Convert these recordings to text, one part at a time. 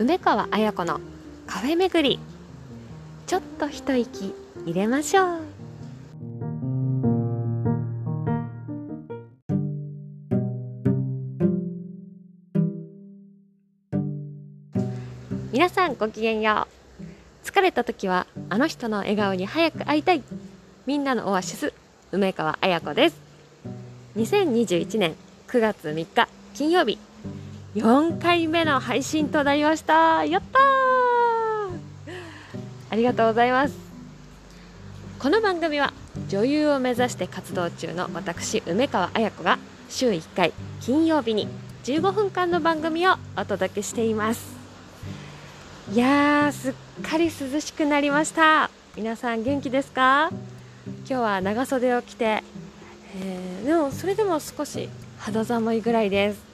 梅川彩子のカフェ巡り。ちょっと一息入れましょう。皆さんごきげんよう。疲れた時はあの人の笑顔に早く会いたい。みんなのオアシス梅川彩子です。2021年9月3日金曜日。4回目の配信となりました。やったありがとうございます。この番組は女優を目指して活動中の私梅川彩子が週1回金曜日に15分間の番組をお届けしています。いやーすっかり涼しくなりました。皆さん元気ですか？今日は長袖を着て、えー、でもそれでも少し肌寒いぐらいです。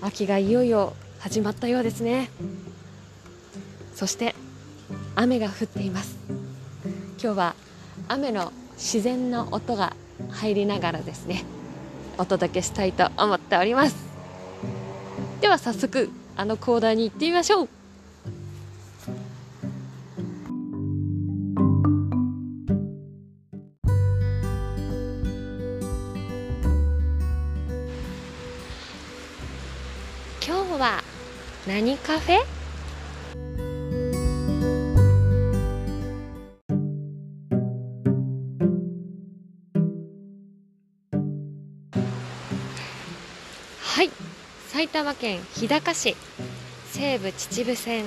秋がいよいよ始まったようですね。そして雨が降っています。今日は雨の自然の音が入りながらですねお届けしたいと思っております。では早速あのコーナーに行ってみましょう。何カフェ？はい埼玉県日高市西武秩父線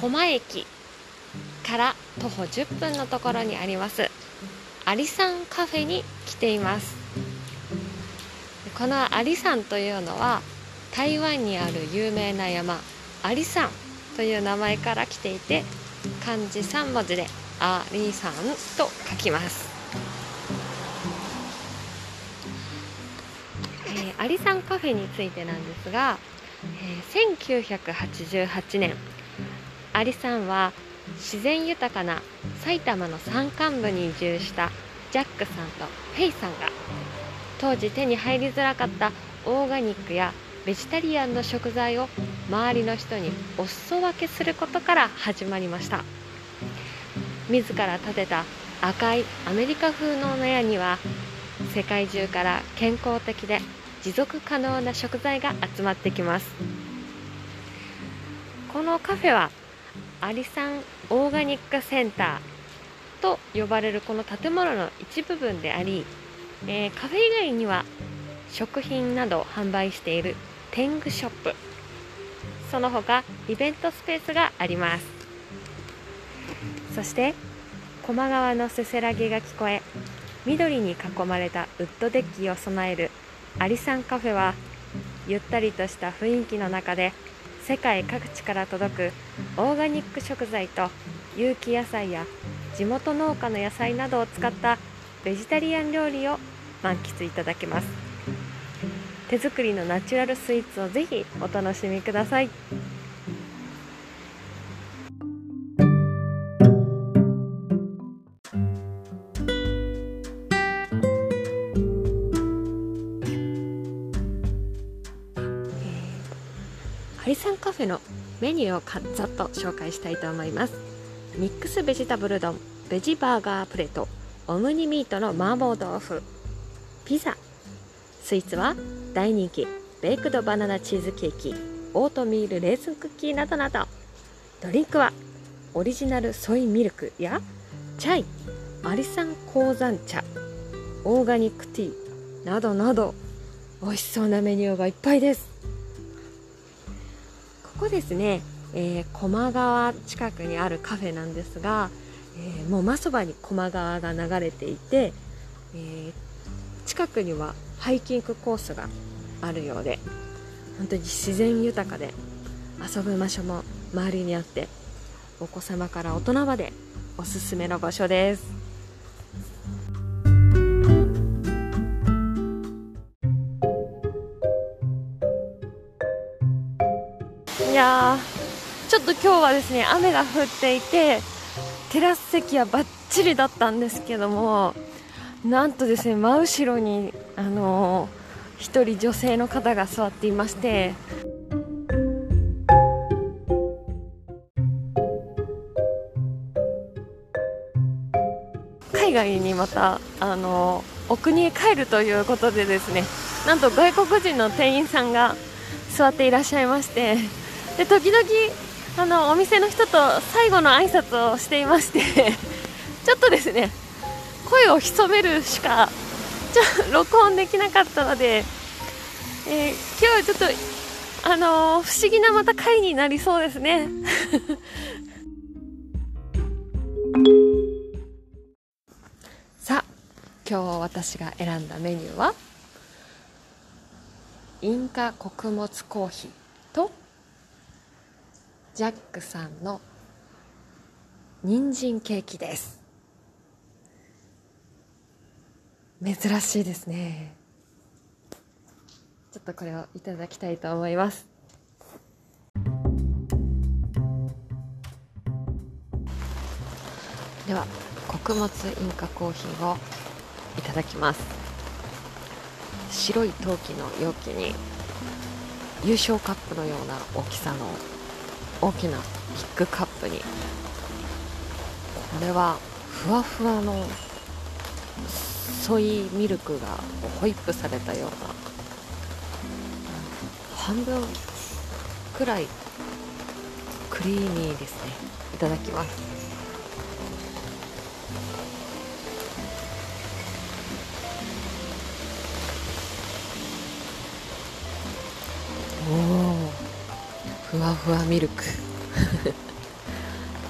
駒駅から徒歩10分のところにありますアリサンカフェに来ています。このアリサンというのは台湾にある有名な山アリ山という名前から来ていて漢字3文字でアリ山と書きます、えー、アリ山カフェについてなんですが、えー、1988年アリ山は自然豊かな埼玉の山間部に移住したジャックさんとフェイさんが当時手に入りづらかったオーガニックやベジタリアンの食材を周りの人にお裾分けすることから始まりました。自ら建てた赤いアメリカ風の納屋には世界中から健康的で持続可能な食材が集まってきます。このカフェはアリサンオーガニックセンターと呼ばれるこの建物の一部分であり、えー、カフェ以外には食品などを販売している天狗ショップ。その他イベントスペースがあります。そして高麗川のせせらぎが聞こえ緑に囲まれたウッドデッキを備えるアリサンカフェはゆったりとした雰囲気の中で世界各地から届くオーガニック食材と有機野菜や地元農家の野菜などを使ったベジタリアン料理を満喫いただけます。手作りのナチュラルスイーツをぜひお楽しみください。アリサンカフェのメニューをざっと紹介したいと思います。ミックスベジタブル丼ベジバーガープレートオムニミートの麻婆豆腐ピザ。スイーツは大人気ベイクドバナナチーズケーキオートミールレーズンクッキーなどなど。ドリンクはオリジナルソイミルクやチャイアリサン高山茶オーガニックティーなどなど。美味しそうなメニューがいっぱいです。ここですね、えー、駒川近くにあるカフェなんですが、えー、もう真そばに駒川が流れていて、えー、近くにはハイキングコースがあるようで本当に自然豊かで遊ぶ場所も周りにあってお子様から大人までおすすめの場所です。いやちょっと今日はですね雨が降っていてテラス席はバッチリだったんですけどもなんとですね真後ろにあの1人女性の方が座っていまして。海外にまたあのお国へ帰るということでですねなんと外国人の店員さんが座っていらっしゃいまして。で時々あのお店の人と最後の挨拶をしていまして。ちょっとですね声を潜めるしか ちょ録音できなかったので、えー、今日はちょっとあのー、不思議なまた回になりそうですね。さあ今日私が選んだメニューはインカ穀物コーヒーとジャックさんの人参ケーキです。珍しいですね。ちょっとこれをいただきたいと思います。では穀物インカコーヒーをいただきます。白い陶器の容器に優勝カップのような大きさの大きなビッグカップに。これはふわふわのソイミルクがホイップされたような半分くらいクリーミーですね。いただきます。おおふわふわミルク。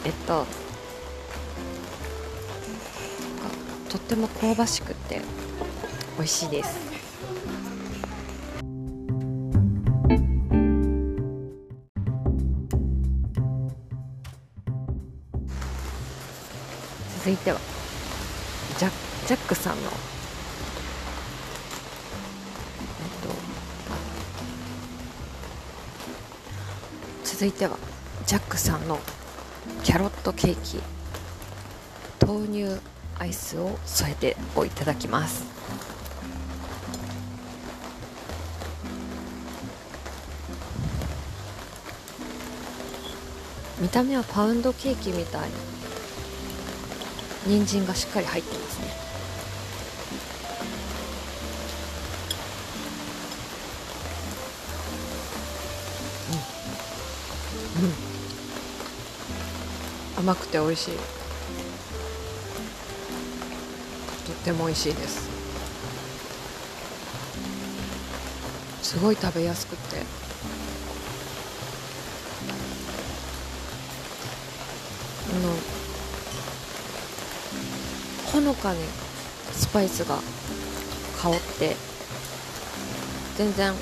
えっととっても香ばしくて美味しいです。続いてはジャジャックさんのえっと続いてはジャックさんのキャロットケーキ。豆乳アイスを添えてをいただきます。見た目はパウンドケーキみたい。人参がしっかり入ってますね。うん、うん、甘くて美味しい。っても美味しいです。すごい食べやすくて。あのほのかにスパイスが香って全然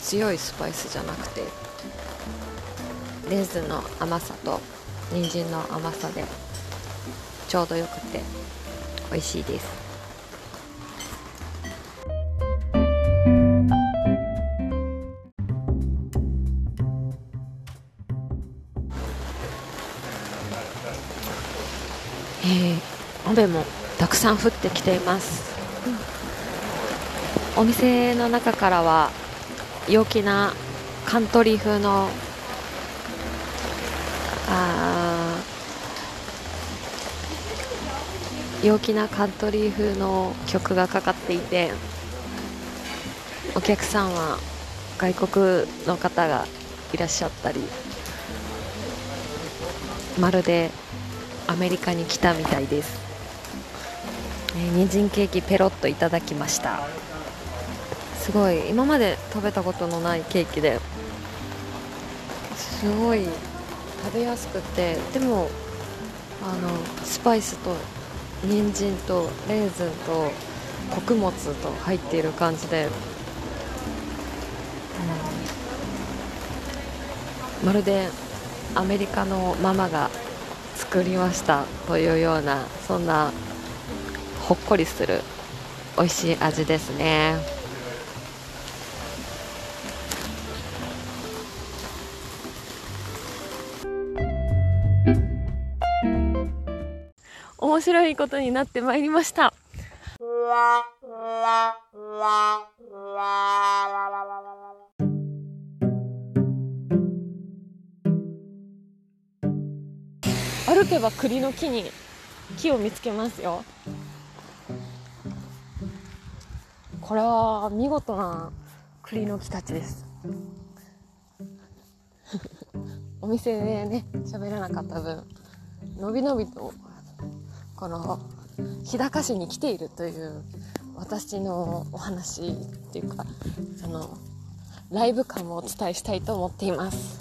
強いスパイスじゃなくてレーズンの甘さと人参の甘さでちょうどよくて。美味しいです。えー、雨もたくさん降ってきています、うん、お店の中からは陽気なカントリー風のあ陽気なカントリー風の曲がかかっていてお客さんは外国の方がいらっしゃったりまるでアメリカに来たみたいです、えー、人参ケーキペロッといただきました。すごい今まで食べたことのないケーキですごい食べやすくてでもあのスパイスと人参とレーズンと穀物と入っている感じで、うん、まるでアメリカのママが作りましたというようなそんなほっこりする美味しい味ですね。白いことになってまいりました。歩けば栗の木に木を見つけますよ。これは見事な栗の木たちです お店でね喋らなかった分のびのびとこの日高市に来ているという私のお話っていうかそのライブ感をお伝えしたいと思っています。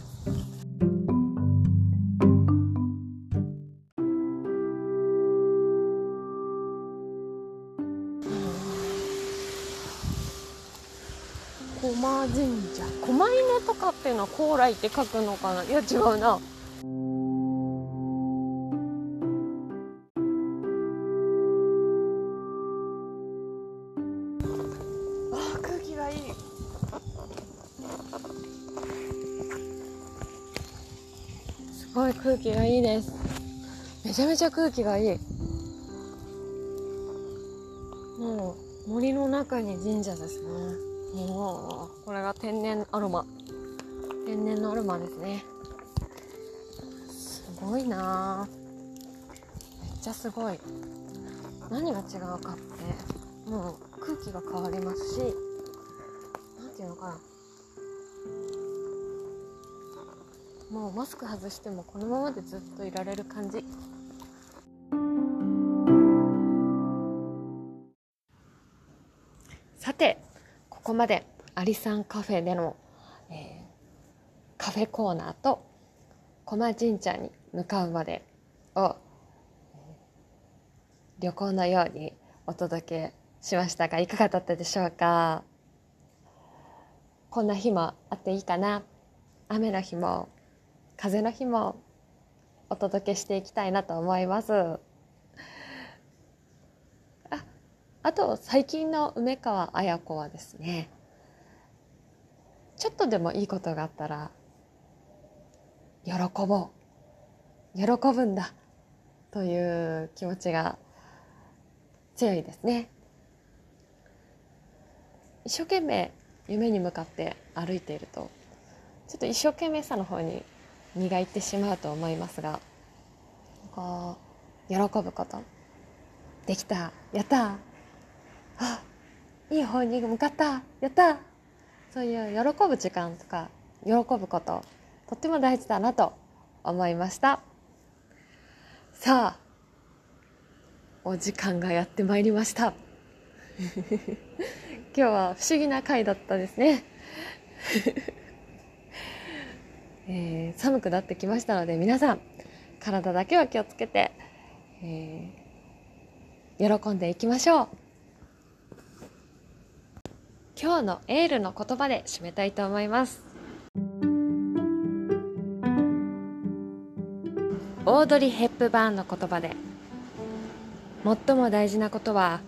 駒神社。狛犬とかっていうのは高麗って書くのかな？いや違うな空気がいい。すごい空気がいいです。めちゃめちゃ空気がいい。もう森の中に神社ですね。おこれが天然アロマ。天然のアロマですね。すごいな。めっちゃすごい。何が違うかってもう空気が変わりますしていうのかな。もうマスク外してもこのままでずっといられる感じ。さてここまでアリさんカフェでの、えー、カフェコーナーと駒神社に向かうまでを旅行のようにお届けしましたがいかがだったでしょうか？こんな日もあっていいかな。雨の日も風の日もお届けしていきたいなと思います。ああと最近の梅川綾子はですねちょっとでもいいことがあったら喜ぼう。喜ぶんだ。という気持ちが強いですね。一生懸命夢に向かって歩いているとちょっと一生懸命さの方に磨いてしまうと思いますがこう喜ぶこと。できた。やった。あいい方に向かった。やった。そういう喜ぶ時間とか喜ぶこととっても大事だなと思いました。さあお時間がやってまいりました。今日は不思議な回だったですね。えー、寒くなってきましたので皆さん体だけは気をつけて、えー、喜んでいきましょう。今日のエールの言葉で締めたいと思います。オードリー・ヘップバーンの言葉で最も大事なことは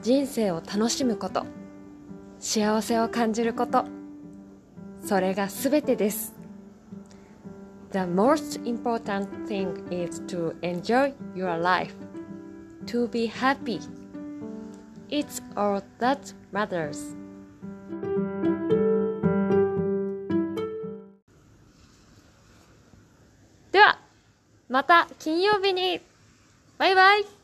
人生を楽しむこと。幸せを感じることそれが全てです The most important thing is to enjoy your life to be happy It's all that matters ではまた金曜日にバイバイ